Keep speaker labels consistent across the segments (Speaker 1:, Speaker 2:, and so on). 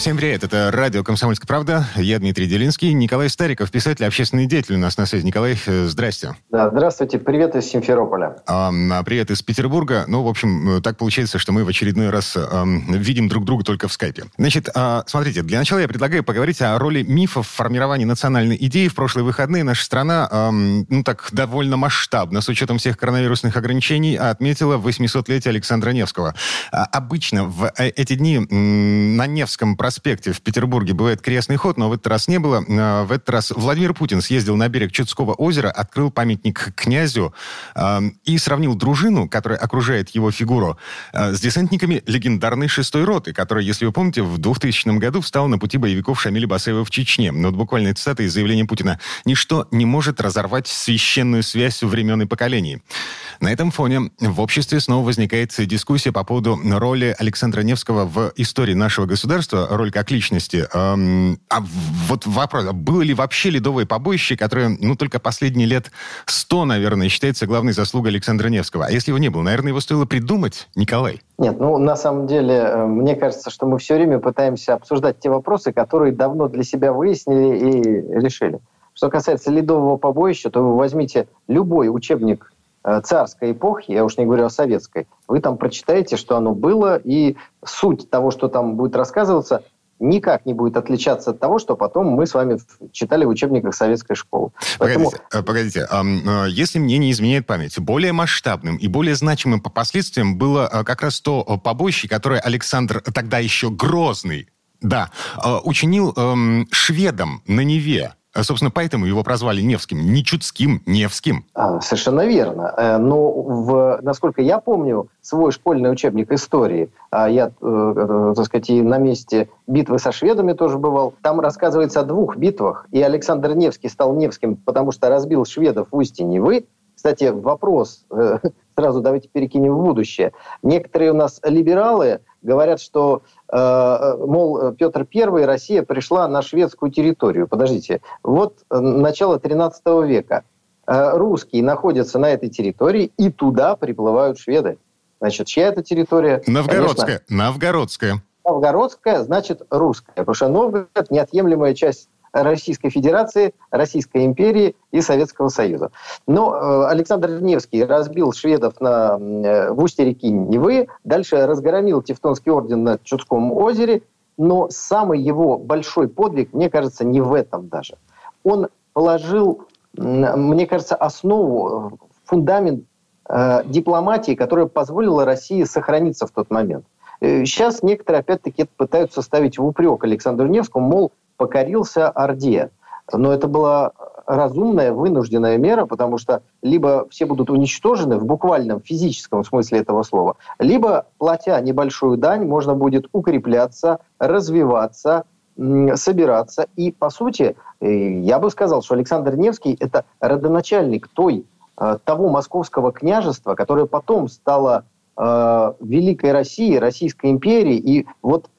Speaker 1: Всем привет, это радио «Комсомольская правда». Я Дмитрий Делинский. Николай Стариков, писатель, общественный деятель у нас на связи. Николай, э, здрасте.
Speaker 2: Да, здравствуйте. Привет из Симферополя.
Speaker 1: А, привет из Петербурга. Ну, в общем, э, так получается, что мы в очередной раз а, видим друг друга только в скайпе. Значит, а, смотрите, для начала я предлагаю поговорить о роли мифов в формировании национальной идеи. В прошлые выходные наша страна, а, ну так, довольно масштабно, с учетом всех коронавирусных ограничений, отметила 800-летие Александра Невского. А, обычно в эти дни на Невском проспекте в Петербурге бывает крестный ход, но в этот раз не было. А, в этот раз Владимир Путин съездил на берег Чудского озера, открыл памятник князю э, и сравнил дружину, которая окружает его фигуру, э, с десантниками легендарной шестой роты, которая, если вы помните, в 2000 году встала на пути боевиков Шамиля Басаева в Чечне. Но вот буквально цитата из заявления Путина. «Ничто не может разорвать священную связь времен и поколений». На этом фоне в обществе снова возникает дискуссия по поводу роли Александра Невского в истории нашего государства, роль как личности. Эм, а вот вопрос, а было ли вообще ледовое побоище, которое, ну, только последние лет сто, наверное, считается главной заслугой Александра Невского? А если его не было, наверное, его стоило придумать, Николай?
Speaker 2: Нет, ну, на самом деле, э, мне кажется, что мы все время пытаемся обсуждать те вопросы, которые давно для себя выяснили и решили. Что касается ледового побоища, то вы возьмите любой учебник царской эпохи, я уж не говорю о советской, вы там прочитаете, что оно было, и суть того, что там будет рассказываться, никак не будет отличаться от того, что потом мы с вами читали в учебниках советской школы.
Speaker 1: Поэтому... Погодите, э. Э, если мне не изменяет память, более масштабным и более значимым по последствиям было как раз то побоище, которое Александр тогда еще Грозный, да, учинил эм, шведам на Неве. А, собственно, поэтому его прозвали Невским. Не Чудским, Невским.
Speaker 2: А, совершенно верно. Э, но, в, насколько я помню, свой школьный учебник истории, а я, э, э, так сказать, и на месте битвы со шведами тоже бывал, там рассказывается о двух битвах. И Александр Невский стал Невским, потому что разбил шведов в устье Невы. Кстати, вопрос, сразу давайте перекинем в будущее. Некоторые у нас либералы говорят, что, э, э мол, Петр I, Россия пришла на шведскую территорию. Подождите, вот э, начало 13 века. Э, русские находятся на этой территории, и туда приплывают шведы. Значит, чья это территория?
Speaker 1: Новгородская. Конечно, Новгородская.
Speaker 2: Новгородская, значит, русская. Потому что Новгород – неотъемлемая часть Российской Федерации, Российской империи и Советского Союза. Но э, Александр Невский разбил шведов на, э, в устье реки Невы, дальше разгромил Тевтонский орден на Чудском озере, но самый его большой подвиг, мне кажется, не в этом даже. Он положил, мне кажется, основу, фундамент э, дипломатии, которая позволила России сохраниться в тот момент. Сейчас некоторые, опять-таки, пытаются ставить в упрек Александру Невскому, мол, покорился Орде. Но это была разумная, вынужденная мера, потому что либо все будут уничтожены в буквальном физическом смысле этого слова, либо, платя небольшую дань, можно будет укрепляться, развиваться, собираться. И, по сути, э, я бы сказал, что Александр Невский – это родоначальник той, э, того московского княжества, которое потом стало э, Великой Россией, Российской империей. И вот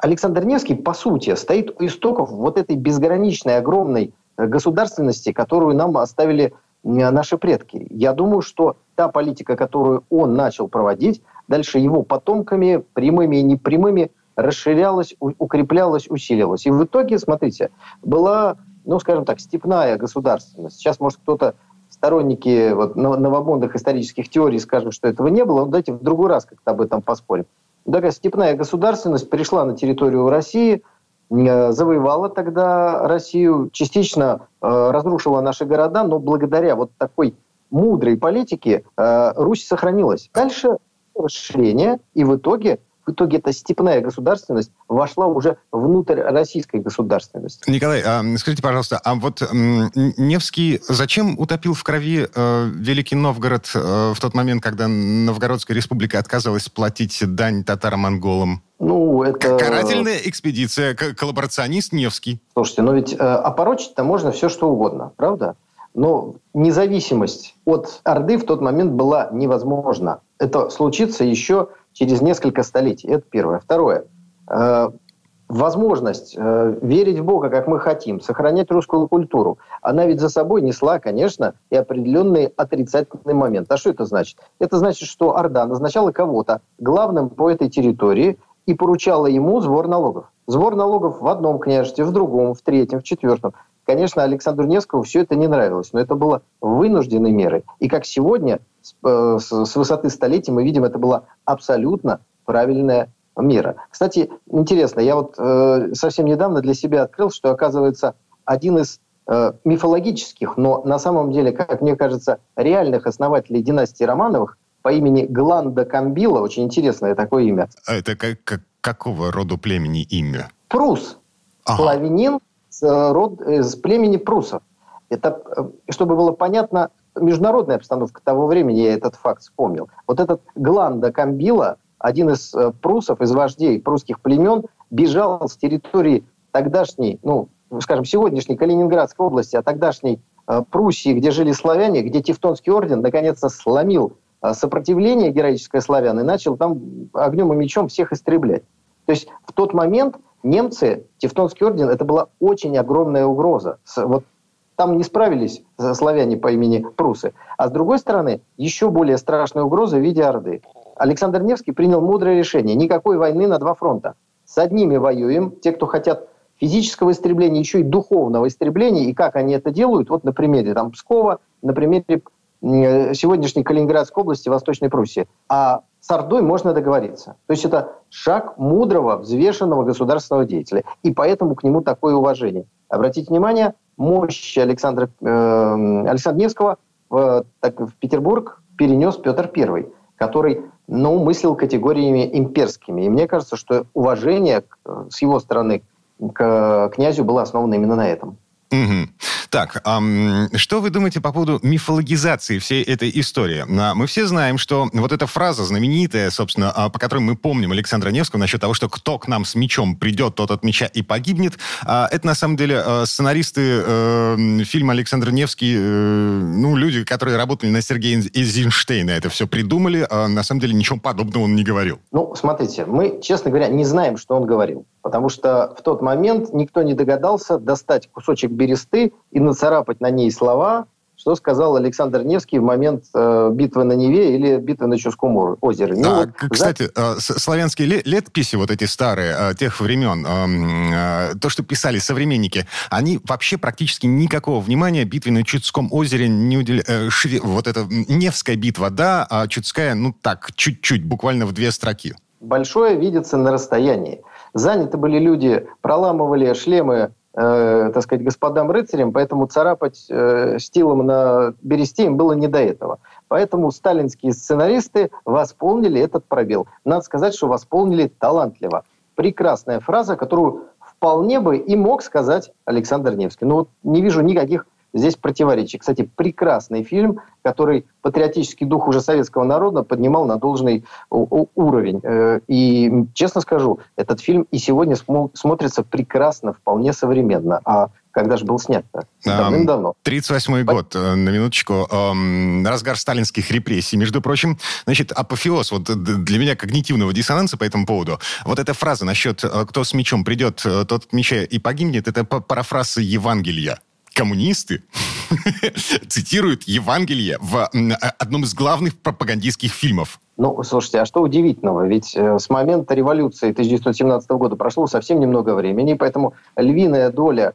Speaker 2: Александр Невский, по сути, стоит у истоков вот этой безграничной, огромной э, государственности, которую нам оставили наши предки. Я думаю, что та политика, которую он начал проводить, дальше его потомками, прямыми и непрямыми, расширялась, укреплялась, усилилась. И в итоге, смотрите, была, ну, скажем так, степная государственность. Сейчас, может, кто-то сторонники вот, новомодных исторических теорий скажут, что этого не было. Но давайте в другой раз как-то об этом поспорим такая степная государственность пришла на территорию России, э, завоевала тогда Россию, частично э, разрушила наши города, но благодаря вот такой мудрой политике э, Русь сохранилась. Дальше расширение, и в итоге в итоге эта степная государственность вошла уже внутрь российской государственности.
Speaker 1: Николай, а, скажите, пожалуйста, а вот Невский зачем утопил в крови э, Великий Новгород э, в тот момент, когда Новгородская республика отказалась платить дань татаро-монголам?
Speaker 2: Ну, это...
Speaker 1: Карательная экспедиция, коллаборационист Невский.
Speaker 2: Слушайте, но ведь э, опорочить-то можно все, что угодно, правда? но независимость от Орды в тот момент была невозможна. Это случится еще через несколько столетий. Это первое. Второе. Э, возможность э, верить в Бога, как мы хотим, сохранять русскую культуру, она ведь за собой несла, конечно, и определенный отрицательный момент. А что это значит? Это значит, что Орда назначала кого-то главным по этой территории и поручала ему сбор налогов. Сбор налогов в одном княжестве, в другом, в третьем, в четвертом. Конечно, Александру Невскому все это не нравилось, но это было вынужденной мерой. И как сегодня, с, э, высоты столетия, мы видим, это была абсолютно правильная мира. Кстати, интересно, я вот э, совсем недавно для себя открыл, что, оказывается, один из э, мифологических, но на самом деле, как мне кажется, реальных основателей династии Романовых по имени Гланда Камбила, очень интересное такое имя.
Speaker 1: А это как, как, какого рода племени имя?
Speaker 2: Прус. Ага. Славянин с, э, род, э, с племени прусов. Это, э, чтобы было понятно, международная обстановка того времени, я этот факт вспомнил. Вот этот Гланда Камбила – один из э, прусов, из вождей прусских племен, бежал с территории тогдашней, ну, скажем, сегодняшней Калининградской области, а тогдашней э, Пруссии, где жили славяне, где Тевтонский орден наконец-то сломил э, сопротивление героическое славян и начал там огнем и мечом всех истреблять. То есть в тот момент немцы, Тевтонский орден, это была очень огромная угроза. Вот там не справились славяне по имени Прусы. А с другой стороны, еще более страшная угроза в виде Орды. Александр Невский принял мудрое решение. Никакой войны на два фронта. С одними воюем, те, кто хотят физического истребления, еще и духовного истребления. И как они это делают? Вот на примере там, Пскова, на примере сегодняшней Калининградской области, Восточной Пруссии. А с Ордой можно договориться. То есть это шаг мудрого, взвешенного государственного деятеля. И поэтому к нему такое уважение. Обратите внимание, мощь Александра, э, Александра Невского в, так, в Петербург перенес Петр I, который ну, мыслил категориями имперскими. И мне кажется, что уважение с его стороны к князю было основано именно на этом.
Speaker 1: Угу. Так, эм, что вы думаете по поводу мифологизации всей этой истории? А, мы все знаем, что вот эта фраза знаменитая, собственно, а, по которой мы помним Александра Невского насчет того, что кто к нам с мечом придет, тот от меча и погибнет, а, это на самом деле сценаристы э, фильма Александр Невский, э, ну, люди, которые работали на Сергея Эйзенштейна, это все придумали, а на самом деле ничего подобного он не говорил.
Speaker 2: Ну, смотрите, мы, честно говоря, не знаем, что он говорил. Потому что в тот момент никто не догадался достать кусочек бересты и нацарапать на ней слова, что сказал Александр Невский в момент э, битвы на Неве или битвы на Чуском озере.
Speaker 1: Ну, а, вот, кстати, за... э, славянские летописи, вот эти старые, э, тех времен, э, э, то, что писали современники, они вообще практически никакого внимания битве на Чудском озере не уделяли. Э, шве... Вот эта Невская битва, да, а Чудская, ну так, чуть-чуть, буквально в две строки.
Speaker 2: Большое видится на расстоянии. Заняты были люди, проламывали шлемы э, так сказать, господам рыцарям, поэтому царапать э, стилом на бересте им было не до этого. Поэтому сталинские сценаристы восполнили этот пробел. Надо сказать, что восполнили талантливо. Прекрасная фраза, которую вполне бы и мог сказать Александр Невский. Но вот не вижу никаких здесь противоречий. Кстати, прекрасный фильм, который патриотический дух уже советского народа поднимал на должный уровень. Э, и, честно скажу, этот фильм и сегодня смотрится прекрасно, вполне современно. А когда же был снят-то?
Speaker 1: Давным-давно. 38-й год, э, на минуточку. Эм, разгар сталинских репрессий, между прочим. Значит, апофеоз вот для меня когнитивного диссонанса по этому поводу. Вот эта фраза насчет э, «кто с мечом придет, тот от меча и погибнет» это парафраз Евангелия коммунисты цитируют Евангелие в одном из главных пропагандистских фильмов.
Speaker 2: Ну, слушайте, а что удивительного? Ведь э, с момента революции 1917 года прошло совсем немного времени, поэтому львиная доля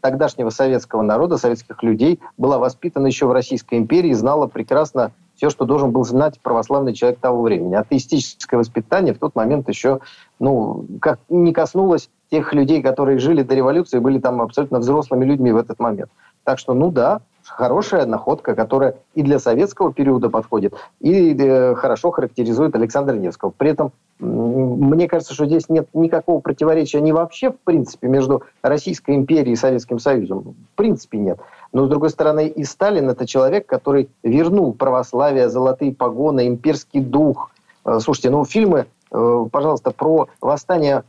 Speaker 2: тогдашнего советского народа, советских людей была воспитана еще в Российской империи, знала прекрасно все, что должен был знать православный человек того времени. Атеистическое воспитание в тот момент еще ну, как не коснулось тех людей, которые жили до революции, были там абсолютно взрослыми людьми в этот момент. Так что, ну да, хорошая находка, которая и для советского периода подходит, и э, хорошо характеризует Александра Невского. При этом мне кажется, что здесь нет никакого противоречия ни вообще, в принципе, между Российской империей и Советским Союзом. В принципе, нет. Но, с другой стороны, и Сталин – это человек, который вернул православие, золотые погоны, имперский дух. Э, слушайте, ну, фильмы, э, пожалуйста, про восстание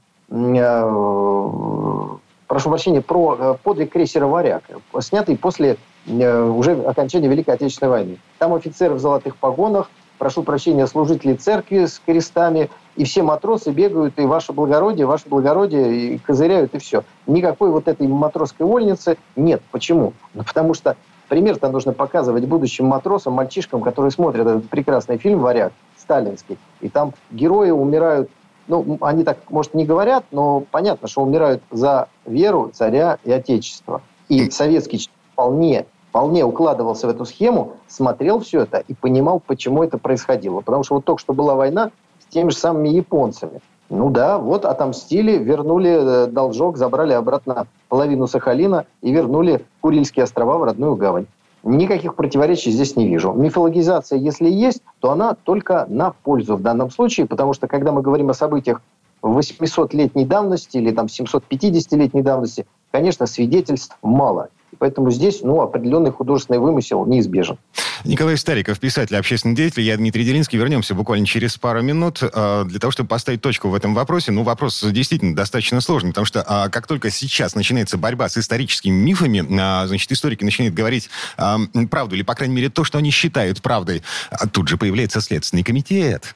Speaker 2: прошу прощения, про э, подвиг крейсера «Варяг», снятый после э, уже окончания Великой Отечественной войны. Там офицеры в золотых погонах, прошу прощения, служители церкви с крестами, и все матросы бегают, и ваше благородие, ваше благородие, и козыряют, и все. Никакой вот этой матросской вольницы нет. Почему? Ну, потому что пример-то нужно показывать будущим матросам, мальчишкам, которые смотрят этот прекрасный фильм «Варяг», сталинский, и там герои умирают ну, они так, может, не говорят, но понятно, что умирают за веру царя и отечества. И советский вполне, вполне укладывался в эту схему, смотрел все это и понимал, почему это происходило. Потому что вот только что была война с теми же самыми японцами. Ну да, вот отомстили, вернули э, должок, забрали обратно половину Сахалина и вернули Курильские острова в родную гавань. Никаких противоречий здесь не вижу. Мифологизация, если есть, то она только на пользу в данном случае, потому что когда мы говорим о событиях 800-летней давности или там 750-летней давности, конечно, свидетельств мало. Поэтому здесь ну, определенный художественный вымысел неизбежен.
Speaker 1: Николай Стариков, писатель, общественный деятель. Я Дмитрий Делинский. Вернемся буквально через пару минут э, для того, чтобы поставить точку в этом вопросе. Ну, вопрос действительно достаточно сложный, потому что э, как только сейчас начинается борьба с историческими мифами, э, значит, историки начинают говорить э, правду, или, по крайней мере, то, что они считают правдой. А тут же появляется Следственный комитет.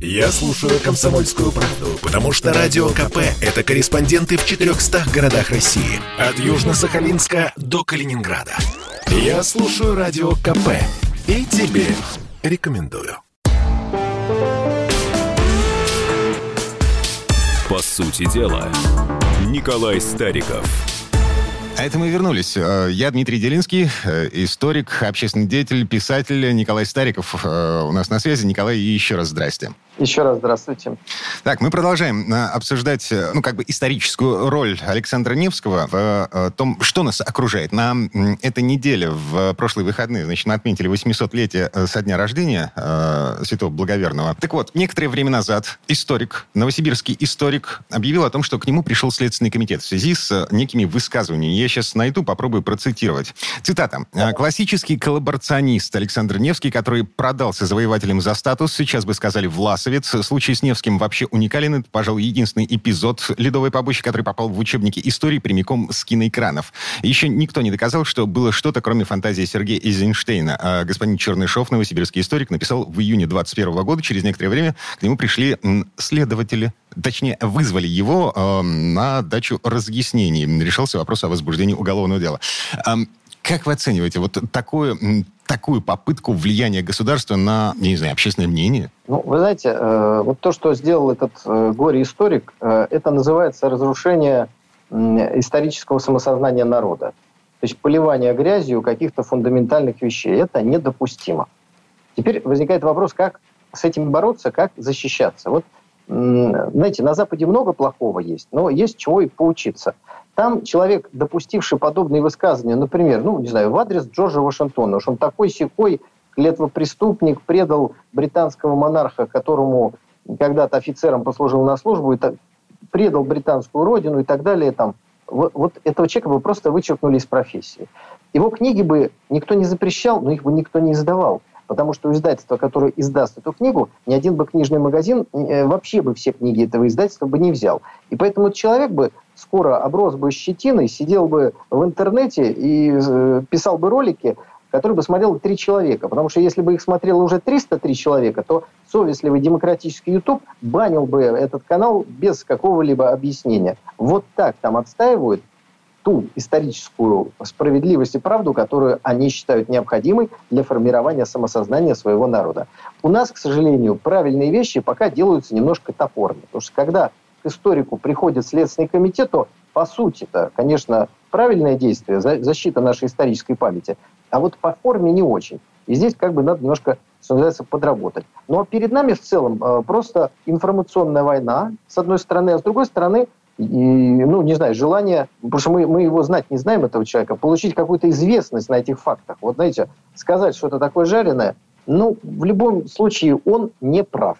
Speaker 3: Я слушаю «Комсомольскую правду», потому что «Радио КП» — это корреспонденты в 400 городах России. От Южно-Сахалинска до Калининграда. Я слушаю «Радио КП» и тебе рекомендую.
Speaker 4: По сути дела, Николай Стариков –
Speaker 1: а это мы вернулись. Э, я Дмитрий Делинский, э, историк, общественный деятель, писатель Николай Стариков э, у нас на связи. Николай, еще раз здрасте.
Speaker 2: Еще раз здравствуйте.
Speaker 1: Так, мы продолжаем обсуждать, ну, как бы историческую роль Александра Невского в том, что нас окружает. На этой неделе, в прошлые выходные, значит, мы отметили 800-летие со дня рождения святого Благоверного. Так вот, некоторое время назад историк, новосибирский историк, объявил о том, что к нему пришел Следственный комитет в связи с некими высказываниями сейчас найду, попробую процитировать. Цитата. «Э, «Классический коллаборационист Александр Невский, который продался завоевателем за статус, сейчас бы сказали власовец. Случай с Невским вообще уникален. Это, пожалуй, единственный эпизод ледовой побочи, который попал в учебники истории прямиком с киноэкранов. Еще никто не доказал, что было что-то, кроме фантазии Сергея Эйзенштейна. А господин Чернышов, новосибирский историк, написал в июне 21 года, через некоторое время к нему пришли следователи точнее, вызвали его э, на дачу разъяснений. Решился вопрос о возбуждении уголовного дела. Как вы оцениваете вот такую, такую попытку влияния государства на, не знаю, общественное мнение?
Speaker 2: Ну, вы знаете, э, вот то, что сделал этот э, горе-историк, э, это называется разрушение исторического самосознания народа. То есть поливание грязью каких-то фундаментальных вещей. Это недопустимо. Теперь возникает вопрос, как с этим бороться, как защищаться. Вот знаете, на Западе много плохого есть, но есть чего и поучиться. Там человек, допустивший подобные высказывания, например, ну, не знаю, в адрес Джорджа Вашингтона, что он такой секой клетвопреступник, предал британского монарха, которому когда-то офицером послужил на службу, и так, предал британскую родину и так далее. Там. Вот, вот этого человека бы просто вычеркнули из профессии. Его книги бы никто не запрещал, но их бы никто не издавал. Потому что издательство, которое издаст эту книгу, ни один бы книжный магазин э, вообще бы все книги этого издательства бы не взял. И поэтому человек бы скоро оброс бы щетиной, сидел бы в интернете и э, писал бы ролики, которые бы смотрел три человека. Потому что если бы их смотрело уже 303 человека, то совестливый демократический YouTube банил бы этот канал без какого-либо объяснения. Вот так там отстаивают ту историческую справедливость и правду, которую они считают необходимой для формирования самосознания своего народа. У нас, к сожалению, правильные вещи пока делаются немножко топорно. Потому что когда к историку приходит Следственный комитет, то по сути это, конечно, правильное действие, защита нашей исторической памяти, а вот по форме не очень. И здесь как бы надо немножко, что называется, подработать. Но перед нами в целом э, просто информационная война, с одной стороны, а с другой стороны и, ну, не знаю, желание, потому что мы, мы его знать не знаем, этого человека, получить какую-то известность на этих фактах. Вот, знаете, сказать что-то такое жареное, ну, в любом случае он не прав.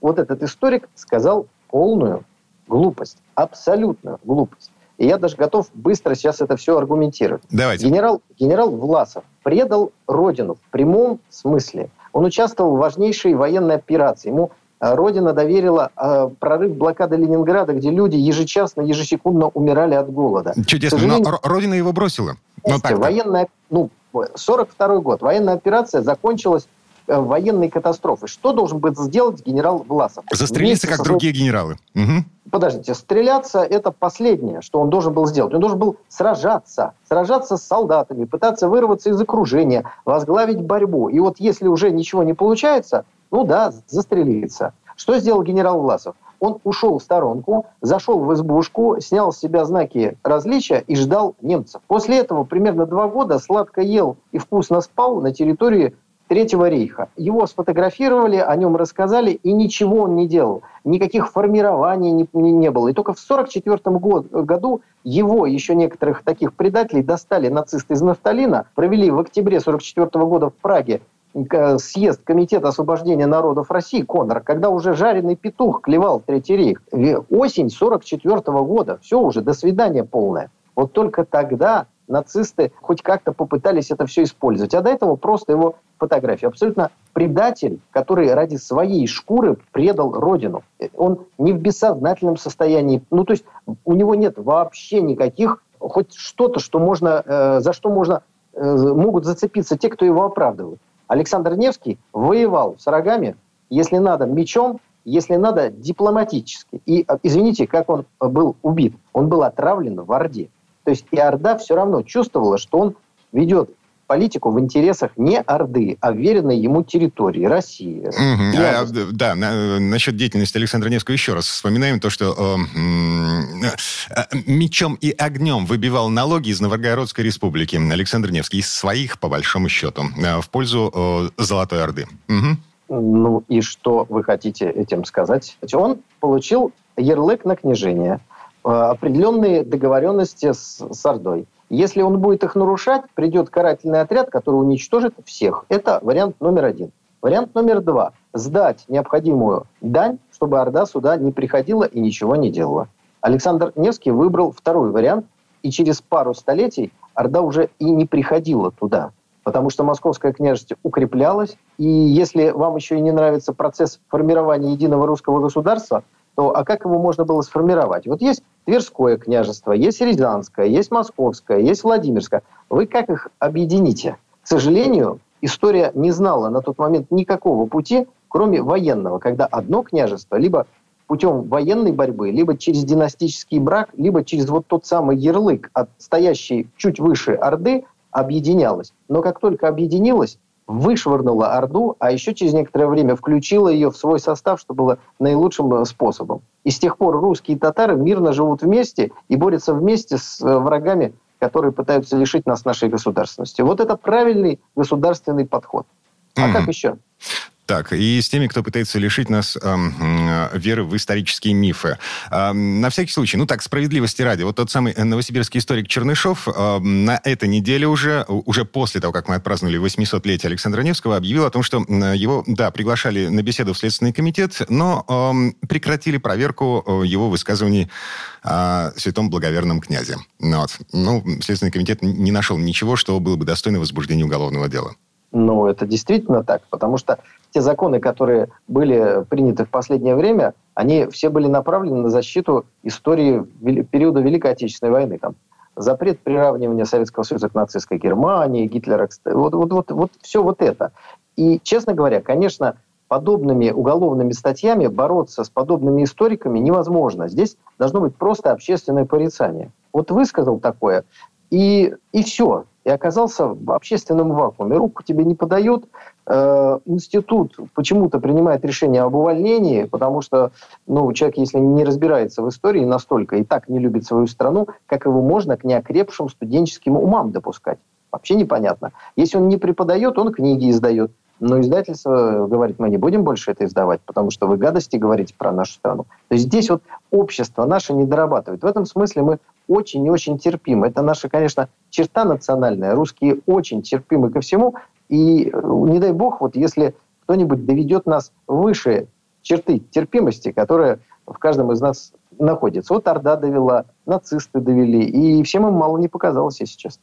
Speaker 2: Вот этот историк сказал полную глупость, абсолютную глупость. И я даже готов быстро сейчас это все аргументировать.
Speaker 1: Давайте.
Speaker 2: Генерал, генерал Власов предал родину в прямом смысле. Он участвовал в важнейшей военной операции. Ему Родина доверила э, прорыв блокады Ленинграда, где люди ежечасно, ежесекундно умирали от голода.
Speaker 1: Чудесно, но Родина его бросила.
Speaker 2: ну, военная, ну, 42 год, военная операция закончилась э, военной катастрофой. Что должен был сделать генерал Власов?
Speaker 1: Застрелиться, как со... другие генералы. Угу.
Speaker 2: Подождите, стреляться – это последнее, что он должен был сделать. Он должен был сражаться, сражаться с солдатами, пытаться вырваться из окружения, возглавить борьбу. И вот если уже ничего не получается, ну да, застрелиться. Что сделал генерал Власов? Он ушел в сторонку, зашел в избушку, снял с себя знаки различия и ждал немцев. После этого примерно два года сладко ел и вкусно спал на территории Третьего рейха. Его сфотографировали, о нем рассказали, и ничего он не делал. Никаких формирований не, не, было. И только в 1944 год, году его, еще некоторых таких предателей, достали нацисты из Нафталина, провели в октябре 1944 года в Праге съезд Комитета освобождения народов России, Конор, когда уже жареный петух клевал Третий рейх. Осень 44 года. Все уже, до свидания полное. Вот только тогда нацисты хоть как-то попытались это все использовать. А до этого просто его фотографии. Абсолютно предатель, который ради своей шкуры предал родину. Он не в бессознательном состоянии. Ну, то есть у него нет вообще никаких, хоть что-то, что можно, э, за что можно, э, могут зацепиться те, кто его оправдывают. Александр Невский воевал с рогами, если надо, мечом, если надо, дипломатически. И, э, извините, как он был убит? Он был отравлен в Орде. То есть и Орда все равно чувствовала, что он ведет политику в интересах не Орды, а веренной ему территории, России.
Speaker 1: Угу. А, да, на, насчет деятельности Александра Невского еще раз вспоминаем то, что э, э, мечом и огнем выбивал налоги из Новгородской республики Александр Невский из своих, по большому счету, э, в пользу э, Золотой Орды. Угу.
Speaker 2: Ну и что вы хотите этим сказать? Он получил ярлык на княжение, э, определенные договоренности с, с Ордой. Если он будет их нарушать, придет карательный отряд, который уничтожит всех. Это вариант номер один. Вариант номер два. Сдать необходимую дань, чтобы Орда сюда не приходила и ничего не делала. Александр Невский выбрал второй вариант, и через пару столетий Орда уже и не приходила туда, потому что Московское княжество укреплялось, и если вам еще и не нравится процесс формирования единого русского государства, то а как его можно было сформировать? Вот есть Тверское княжество, есть Рязанское, есть Московское, есть Владимирское. Вы как их объедините? К сожалению, история не знала на тот момент никакого пути, кроме военного, когда одно княжество либо путем военной борьбы, либо через династический брак, либо через вот тот самый ярлык, от стоящей чуть выше Орды, объединялось. Но как только объединилось, вышвырнула Орду, а еще через некоторое время включила ее в свой состав, что было наилучшим э, способом. И с тех пор русские и татары мирно живут вместе и борются вместе с э, врагами, которые пытаются лишить нас нашей государственности. Вот это правильный государственный подход. А mm-hmm. как еще?
Speaker 1: Так, и с теми, кто пытается лишить нас э, веры в исторические мифы. Э, на всякий случай, ну так, справедливости ради, вот тот самый новосибирский историк Чернышов э, на этой неделе уже, уже после того, как мы отпраздновали 800-летие Александра Невского, объявил о том, что его, да, приглашали на беседу в Следственный комитет, но э, прекратили проверку э, его высказываний о святом благоверном князе. Вот. Ну, Следственный комитет не нашел ничего, что было бы достойно возбуждения уголовного дела.
Speaker 2: Ну, это действительно так, потому что те законы, которые были приняты в последнее время, они все были направлены на защиту истории периода Великой Отечественной войны. Там, запрет приравнивания Советского Союза к нацистской Германии, Гитлера, вот, вот, вот, вот все вот это. И, честно говоря, конечно, подобными уголовными статьями бороться с подобными историками невозможно. Здесь должно быть просто общественное порицание. Вот высказал такое, и, и все. И оказался в общественном вакууме. Руку тебе не подают. Э, институт почему-то принимает решение об увольнении, потому что ну, человек, если не разбирается в истории настолько и так не любит свою страну, как его можно к неокрепшим студенческим умам допускать? Вообще непонятно. Если он не преподает, он книги издает. Но издательство говорит, мы не будем больше это издавать, потому что вы гадости говорите про нашу страну. То есть здесь вот общество наше не дорабатывает. В этом смысле мы очень и очень терпимы. Это наша, конечно, черта национальная. Русские очень терпимы ко всему. И э, не дай бог, вот если кто-нибудь доведет нас выше черты терпимости, которая в каждом из нас находится. Вот Орда довела, нацисты довели, и всем им мало не показалось, если честно.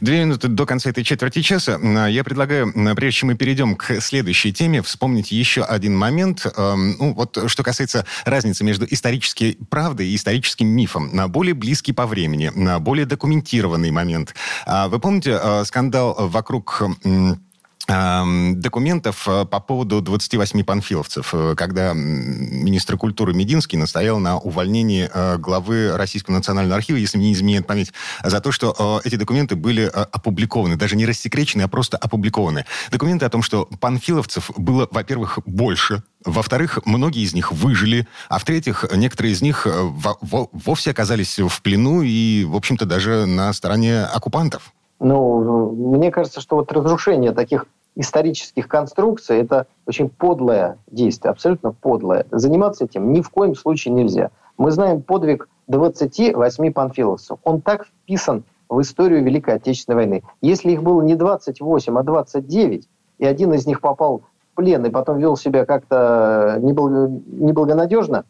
Speaker 1: Две минуты до конца этой четверти часа. Я предлагаю, прежде чем мы перейдем к следующей теме, вспомнить еще один момент. Эм, ну, вот что касается разницы между исторической правдой и историческим мифом. На более близкий по времени, на более документированный момент. А вы помните э, скандал вокруг документов э, по поводу 28 панфиловцев, э, когда министр культуры Мединский настоял на увольнении э, главы Российского национального архива, если мне не изменяет память, за то, что эти документы были опубликованы, даже не рассекречены, а просто опубликованы. Документы о том, что панфиловцев было, во-первых, больше, во-вторых, многие из них выжили, а в-третьих, некоторые из них вовсе оказались в плену и, в общем-то, даже на стороне оккупантов.
Speaker 2: Ну, мне кажется, что вот разрушение таких исторических конструкций – это очень подлое действие, абсолютно подлое. Заниматься этим ни в коем случае нельзя. Мы знаем подвиг 28 панфиловцев. Он так вписан в историю Великой Отечественной войны. Если их было не 28, а 29, и один из них попал в плен и потом вел себя как-то неблагонадежно,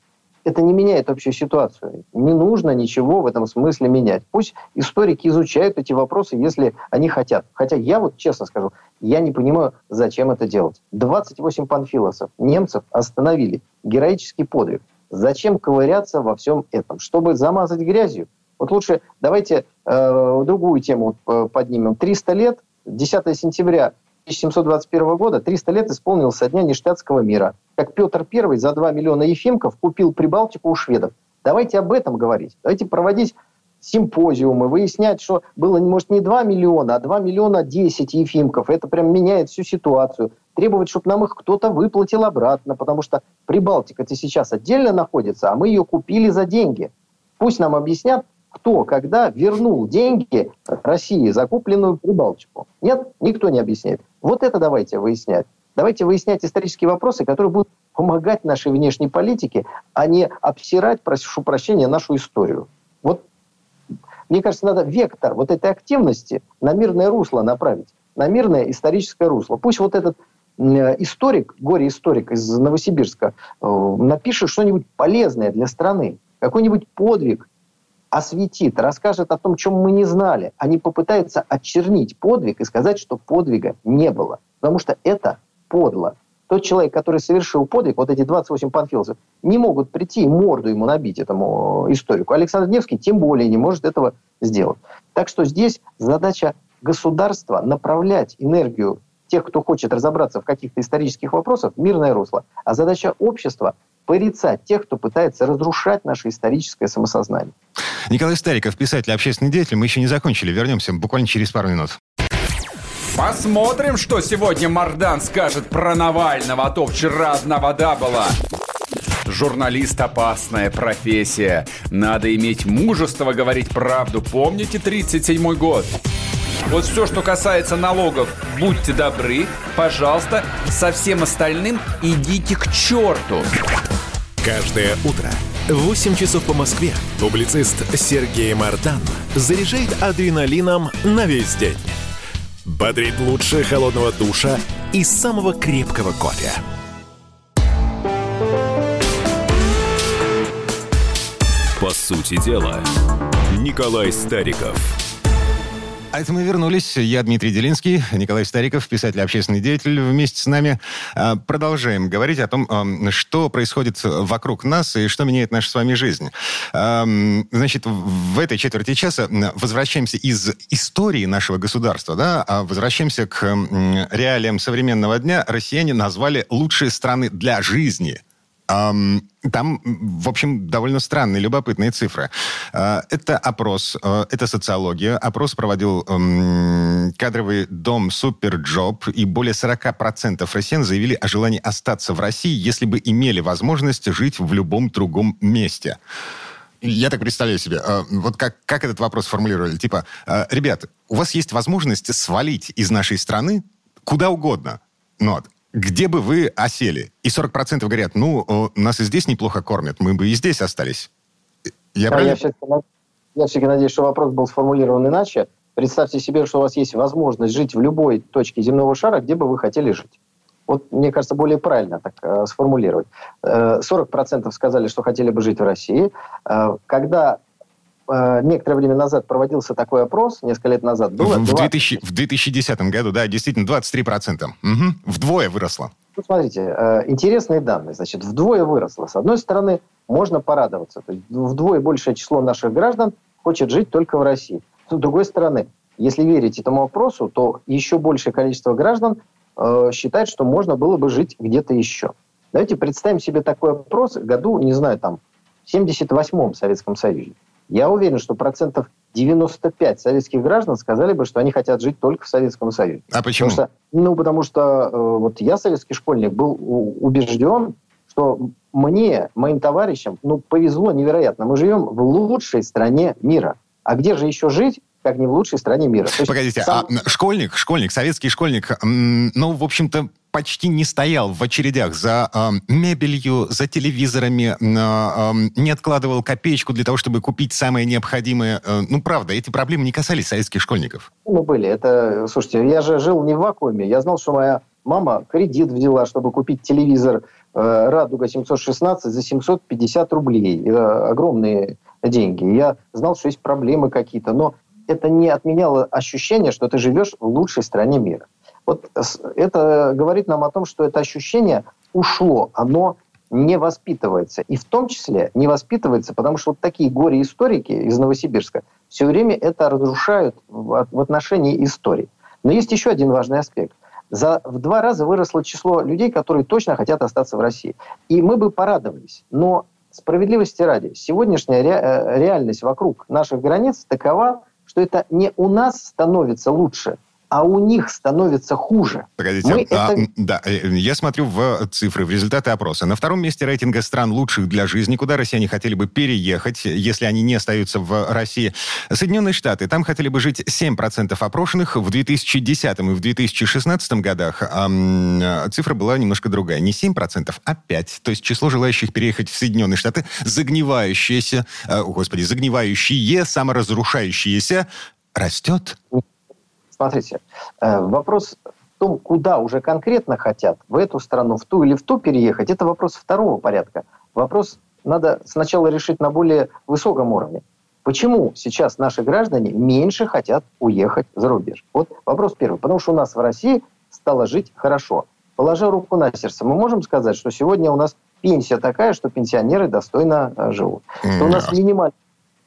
Speaker 2: это не меняет общую ситуацию. Не нужно ничего в этом смысле менять. Пусть историки изучают эти вопросы, если они хотят. Хотя я вот честно скажу, я не понимаю, зачем это делать. 28 панфилосов немцев остановили. Героический подвиг. Зачем ковыряться во всем этом? Чтобы замазать грязью? Вот лучше давайте э, другую тему э, поднимем. 300 лет, 10 сентября 1721 года 300 лет исполнилось со дня нештатского мира. Как Петр I за 2 миллиона ефимков купил Прибалтику у шведов. Давайте об этом говорить. Давайте проводить симпозиумы, выяснять, что было, может, не 2 миллиона, а 2 миллиона 10 ефимков. Это прям меняет всю ситуацию. Требовать, чтобы нам их кто-то выплатил обратно, потому что Прибалтика-то сейчас отдельно находится, а мы ее купили за деньги. Пусть нам объяснят, кто, когда вернул деньги России, закупленную Прибалтику. Нет, никто не объясняет. Вот это давайте выяснять. Давайте выяснять исторические вопросы, которые будут помогать нашей внешней политике, а не обсирать, прошу прощения, нашу историю. Вот, мне кажется, надо вектор вот этой активности на мирное русло направить, на мирное историческое русло. Пусть вот этот историк, горе-историк из Новосибирска, э, напишет что-нибудь полезное для страны, какой-нибудь подвиг, осветит, расскажет о том, чем мы не знали, а не попытается очернить подвиг и сказать, что подвига не было. Потому что это подло. Тот человек, который совершил подвиг, вот эти 28 панфиловцев, не могут прийти и морду ему набить, этому историку. Александр Невский тем более не может этого сделать. Так что здесь задача государства направлять энергию тех, кто хочет разобраться в каких-то исторических вопросах, мирное русло. А задача общества порицать тех, кто пытается разрушать наше историческое самосознание.
Speaker 1: Николай Стариков, писатель, общественный деятель. Мы еще не закончили. Вернемся буквально через пару минут.
Speaker 5: Посмотрим, что сегодня Мардан скажет про Навального, а то вчера одна вода была. Журналист – опасная профессия. Надо иметь мужество говорить правду. Помните 37-й год? Вот все, что касается налогов, будьте добры, пожалуйста, со всем остальным идите к черту.
Speaker 3: Каждое утро 8 часов по Москве публицист Сергей Мардан заряжает адреналином на весь день. Бодрит лучше холодного душа и самого крепкого кофе.
Speaker 4: По сути дела, Николай Стариков –
Speaker 1: а это мы вернулись. Я Дмитрий Делинский, Николай Стариков, писатель, общественный деятель вместе с нами. А, продолжаем говорить о том, что происходит вокруг нас и что меняет нашу с вами жизнь. Значит, в этой четверти часа возвращаемся из истории нашего государства, да, а возвращаемся к реалиям современного дня. Россияне назвали лучшие страны для жизни – там, в общем, довольно странные, любопытные цифры. А, это опрос, а, это социология. Опрос проводил кадровый дом SuperJob, и более 40% россиян заявили о желании остаться в России, если бы имели возможность жить в любом другом месте. Я так представляю себе, а, вот как, как этот вопрос формулировали. Типа, ребят, у вас есть возможность свалить из нашей страны куда угодно. Ну, вот, где бы вы осели? И 40% говорят, ну, нас и здесь неплохо кормят, мы бы и здесь остались.
Speaker 2: Я, а я все-таки, я все-таки надеюсь, что вопрос был сформулирован иначе. Представьте себе, что у вас есть возможность жить в любой точке земного шара, где бы вы хотели жить. Вот, мне кажется, более правильно так э, сформулировать. Э, 40% сказали, что хотели бы жить в России. Э, когда э, некоторое время назад проводился такой опрос, несколько лет назад было...
Speaker 1: В, 2000, в 2010 году, да, действительно, 23%. Угу. Вдвое выросло.
Speaker 2: Ну, смотрите, э, интересные данные. Значит, вдвое выросло. С одной стороны, можно порадоваться. То есть вдвое большее число наших граждан хочет жить только в России. С другой стороны, если верить этому вопросу, то еще большее количество граждан э, считает, что можно было бы жить где-то еще. Давайте представим себе такой опрос году, не знаю, там, в 78-м Советском Союзе. Я уверен, что процентов 95 советских граждан сказали бы, что они хотят жить только в Советском Союзе.
Speaker 1: А почему?
Speaker 2: Потому что, ну, потому что э, вот я, советский школьник, был убежден, что мне, моим товарищам, ну, повезло невероятно. Мы живем в лучшей стране мира. А где же еще жить, как не в лучшей стране мира?
Speaker 1: То Погодите, сам... а школьник, школьник, советский школьник, ну, в общем-то, почти не стоял в очередях за э, мебелью, за телевизорами, э, не откладывал копеечку для того, чтобы купить самое необходимое. Э, ну, правда, эти проблемы не касались советских школьников.
Speaker 2: Ну, были. Это, слушайте, я же жил не в вакууме. Я знал, что моя мама кредит взяла, чтобы купить телевизор э, «Радуга 716» за 750 рублей. Э, огромные деньги. Я знал, что есть проблемы какие-то, но это не отменяло ощущение, что ты живешь в лучшей стране мира. Вот это говорит нам о том, что это ощущение ушло, оно не воспитывается. И в том числе не воспитывается, потому что вот такие горе-историки из Новосибирска все время это разрушают в, отношении истории. Но есть еще один важный аспект. За, в два раза выросло число людей, которые точно хотят остаться в России. И мы бы порадовались. Но справедливости ради, сегодняшняя ре, э, реальность вокруг наших границ такова, что это не у нас становится лучше, а у них становится хуже.
Speaker 1: Погодите, Мы а, это... да, э, я смотрю в цифры, в результаты опроса. На втором месте рейтинга стран лучших для жизни, куда россияне хотели бы переехать, если они не остаются в России. Соединенные Штаты, там хотели бы жить 7% опрошенных. В 2010 и в 2016 годах а, цифра была немножко другая. Не 7%, а 5%. То есть число желающих переехать в Соединенные Штаты, загнивающееся, э, господи, загнивающие, саморазрушающиеся, растет.
Speaker 2: Смотрите, э, вопрос в том, куда уже конкретно хотят, в эту страну, в ту или в ту переехать, это вопрос второго порядка. Вопрос надо сначала решить на более высоком уровне. Почему сейчас наши граждане меньше хотят уехать за рубеж? Вот вопрос первый. Потому что у нас в России стало жить хорошо. Положа руку на сердце, мы можем сказать, что сегодня у нас пенсия такая, что пенсионеры достойно э, живут. Что у нас минимальная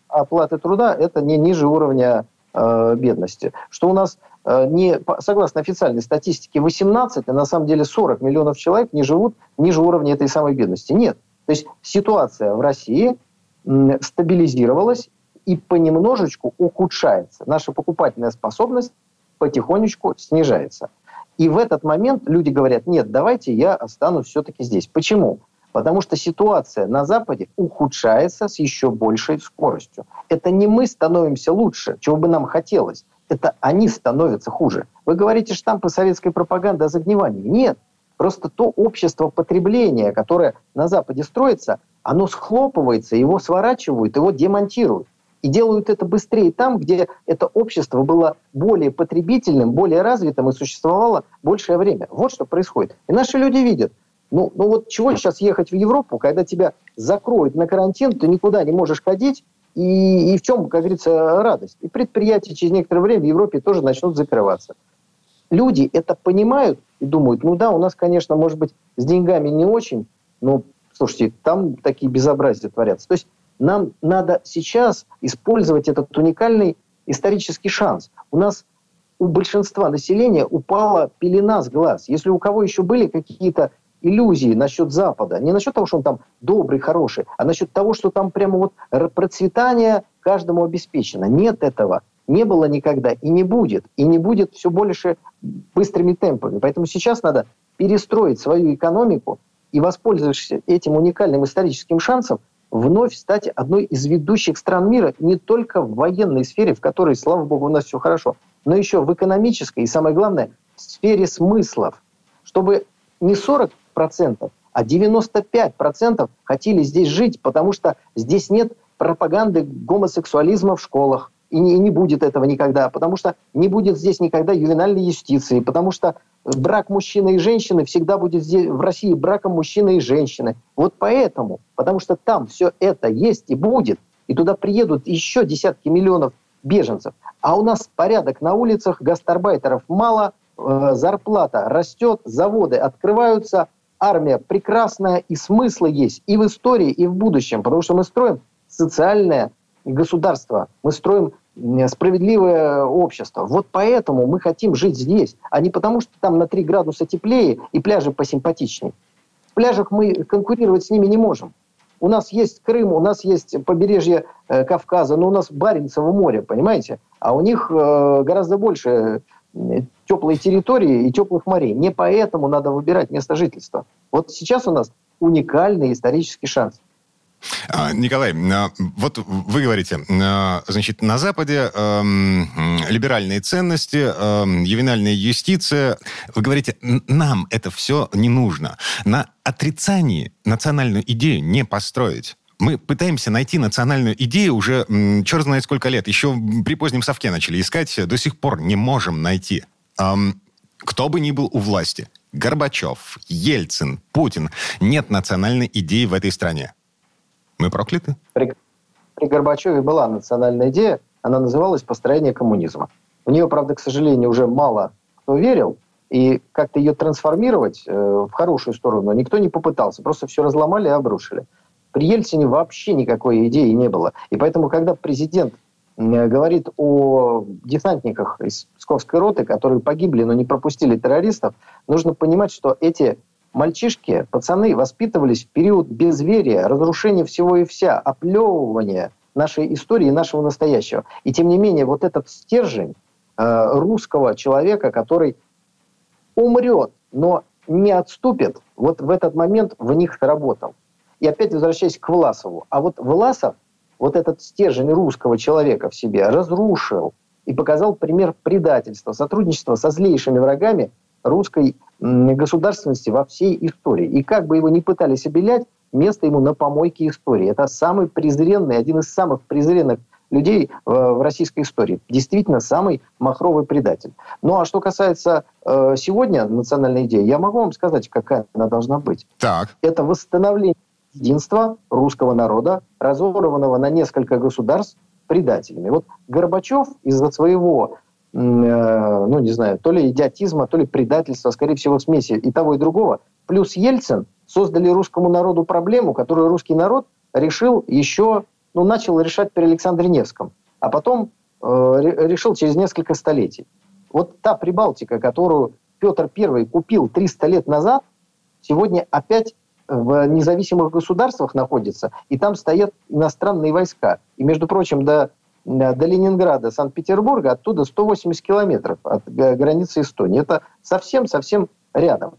Speaker 2: оплата труда – это не ниже уровня Э, бедности. Что у нас э, не, согласно официальной статистике 18, а на самом деле 40 миллионов человек не живут ниже уровня этой самой бедности. Нет. То есть ситуация в России стабилизировалась и понемножечку ухудшается. Наша покупательная способность потихонечку снижается. И в этот момент люди говорят, нет, давайте я останусь все-таки здесь. Почему? Потому что ситуация на Западе ухудшается с еще большей скоростью. Это не мы становимся лучше, чего бы нам хотелось. Это они становятся хуже. Вы говорите штампы советской пропаганды о загнивании. Нет. Просто то общество потребления, которое на Западе строится, оно схлопывается, его сворачивают, его демонтируют. И делают это быстрее там, где это общество было более потребительным, более развитым и существовало большее время. Вот что происходит. И наши люди видят – ну, ну вот чего сейчас ехать в Европу, когда тебя закроют на карантин, ты никуда не можешь ходить, и, и в чем, как говорится, радость? И предприятия через некоторое время в Европе тоже начнут закрываться. Люди это понимают и думают, ну да, у нас, конечно, может быть, с деньгами не очень, но, слушайте, там такие безобразия творятся. То есть нам надо сейчас использовать этот уникальный исторический шанс. У нас у большинства населения упала пелена с глаз. Если у кого еще были какие-то иллюзии насчет Запада. Не насчет того, что он там добрый, хороший, а насчет того, что там прямо вот процветание каждому обеспечено. Нет этого. Не было никогда и не будет. И не будет все больше быстрыми темпами. Поэтому сейчас надо перестроить свою экономику и, воспользовавшись этим уникальным историческим шансом, вновь стать одной из ведущих стран мира не только в военной сфере, в которой, слава богу, у нас все хорошо, но еще в экономической и, самое главное, в сфере смыслов, чтобы не 40 процентов, а 95 хотели здесь жить, потому что здесь нет пропаганды гомосексуализма в школах, и не, и не будет этого никогда, потому что не будет здесь никогда ювенальной юстиции, потому что брак мужчины и женщины всегда будет здесь, в России браком мужчины и женщины. Вот поэтому, потому что там все это есть и будет, и туда приедут еще десятки миллионов беженцев. А у нас порядок на улицах, гастарбайтеров мало, э, зарплата растет, заводы открываются, армия прекрасная, и смыслы есть и в истории, и в будущем, потому что мы строим социальное государство, мы строим справедливое общество. Вот поэтому мы хотим жить здесь, а не потому, что там на 3 градуса теплее и пляжи посимпатичнее. В пляжах мы конкурировать с ними не можем. У нас есть Крым, у нас есть побережье э, Кавказа, но у нас Баренцево море, понимаете? А у них э, гораздо больше теплой территории и теплых морей. Не поэтому надо выбирать место жительства. Вот сейчас у нас уникальный исторический шанс.
Speaker 1: А, Николай, а, вот вы говорите, а, значит, на Западе эм, либеральные ценности, эм, ювенальная юстиция. Вы говорите, нам это все не нужно. На отрицании национальную идею не построить. Мы пытаемся найти национальную идею уже м, черт знает сколько лет. Еще при позднем совке начали искать, до сих пор не можем найти. Эм, кто бы ни был у власти, Горбачев, Ельцин, Путин, нет национальной идеи в этой стране. Мы прокляты?
Speaker 2: При, при Горбачеве была национальная идея, она называлась «Построение коммунизма». В нее, правда, к сожалению, уже мало кто верил, и как-то ее трансформировать э, в хорошую сторону никто не попытался. Просто все разломали и обрушили. При Ельцине вообще никакой идеи не было. И поэтому, когда президент э, говорит о десантниках из Псковской роты, которые погибли, но не пропустили террористов, нужно понимать, что эти мальчишки, пацаны воспитывались в период безверия, разрушения всего и вся, оплевывания нашей истории и нашего настоящего. И тем не менее, вот этот стержень э, русского человека, который умрет, но не отступит, вот в этот момент в них работал. И опять возвращаясь к Власову. А вот Власов вот этот стержень русского человека в себе разрушил и показал пример предательства, сотрудничества со злейшими врагами русской государственности во всей истории. И как бы его ни пытались обелять, место ему на помойке истории. Это самый презренный, один из самых презренных людей в российской истории. Действительно, самый махровый предатель. Ну а что касается э, сегодня национальной идеи, я могу вам сказать, какая она должна быть.
Speaker 1: Так.
Speaker 2: Это восстановление единства русского народа, разорванного на несколько государств предателями. Вот Горбачев из-за своего Э, ну, не знаю, то ли идиотизма, то ли предательства, скорее всего, смеси и того, и другого. Плюс Ельцин создали русскому народу проблему, которую русский народ решил еще, ну, начал решать при Александре Невском, а потом э, решил через несколько столетий. Вот та Прибалтика, которую Петр I купил 300 лет назад, сегодня опять в независимых государствах находится, и там стоят иностранные войска. И, между прочим, до до Ленинграда, Санкт-Петербурга, оттуда 180 километров от границы Эстонии. Это совсем-совсем рядом.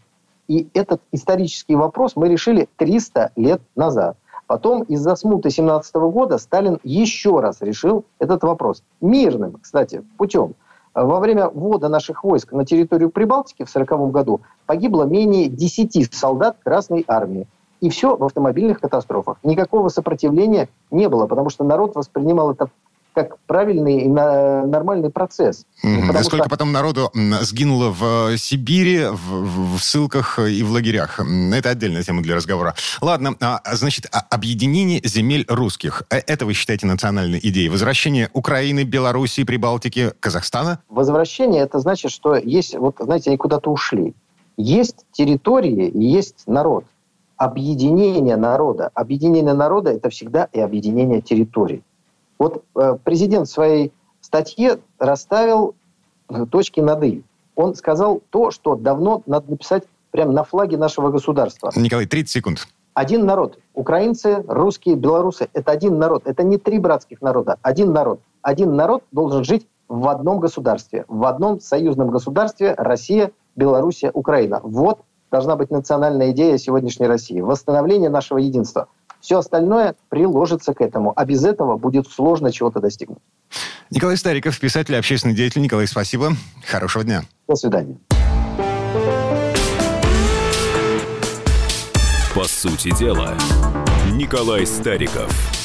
Speaker 2: И этот исторический вопрос мы решили 300 лет назад. Потом из-за смуты 17 года Сталин еще раз решил этот вопрос. Мирным, кстати, путем. Во время ввода наших войск на территорию Прибалтики в 1940 году погибло менее 10 солдат Красной Армии. И все в автомобильных катастрофах. Никакого сопротивления не было, потому что народ воспринимал это как правильный и нормальный процесс.
Speaker 1: Mm-hmm. Сколько что... потом народу сгинуло в Сибири, в, в ссылках и в лагерях. Это отдельная тема для разговора. Ладно, а, значит, а, объединение земель русских. Э, это вы считаете национальной идеей? Возвращение Украины, Белоруссии, Прибалтики, Казахстана?
Speaker 2: Возвращение, это значит, что есть, вот, знаете, они куда-то ушли. Есть территории есть народ. Объединение народа. Объединение народа – это всегда и объединение территорий. Вот э, президент в своей статье расставил э, точки над «и». Он сказал то, что давно надо написать прямо на флаге нашего государства.
Speaker 1: Николай, 30 секунд.
Speaker 2: Один народ. Украинцы, русские, белорусы. Это один народ. Это не три братских народа. Один народ. Один народ должен жить в одном государстве. В одном союзном государстве Россия, Белоруссия, Украина. Вот должна быть национальная идея сегодняшней России. Восстановление нашего единства – все остальное приложится к этому. А без этого будет сложно чего-то достигнуть.
Speaker 1: Николай Стариков, писатель, общественный деятель. Николай, спасибо. Хорошего дня.
Speaker 2: До свидания.
Speaker 4: По сути дела, Николай Стариков.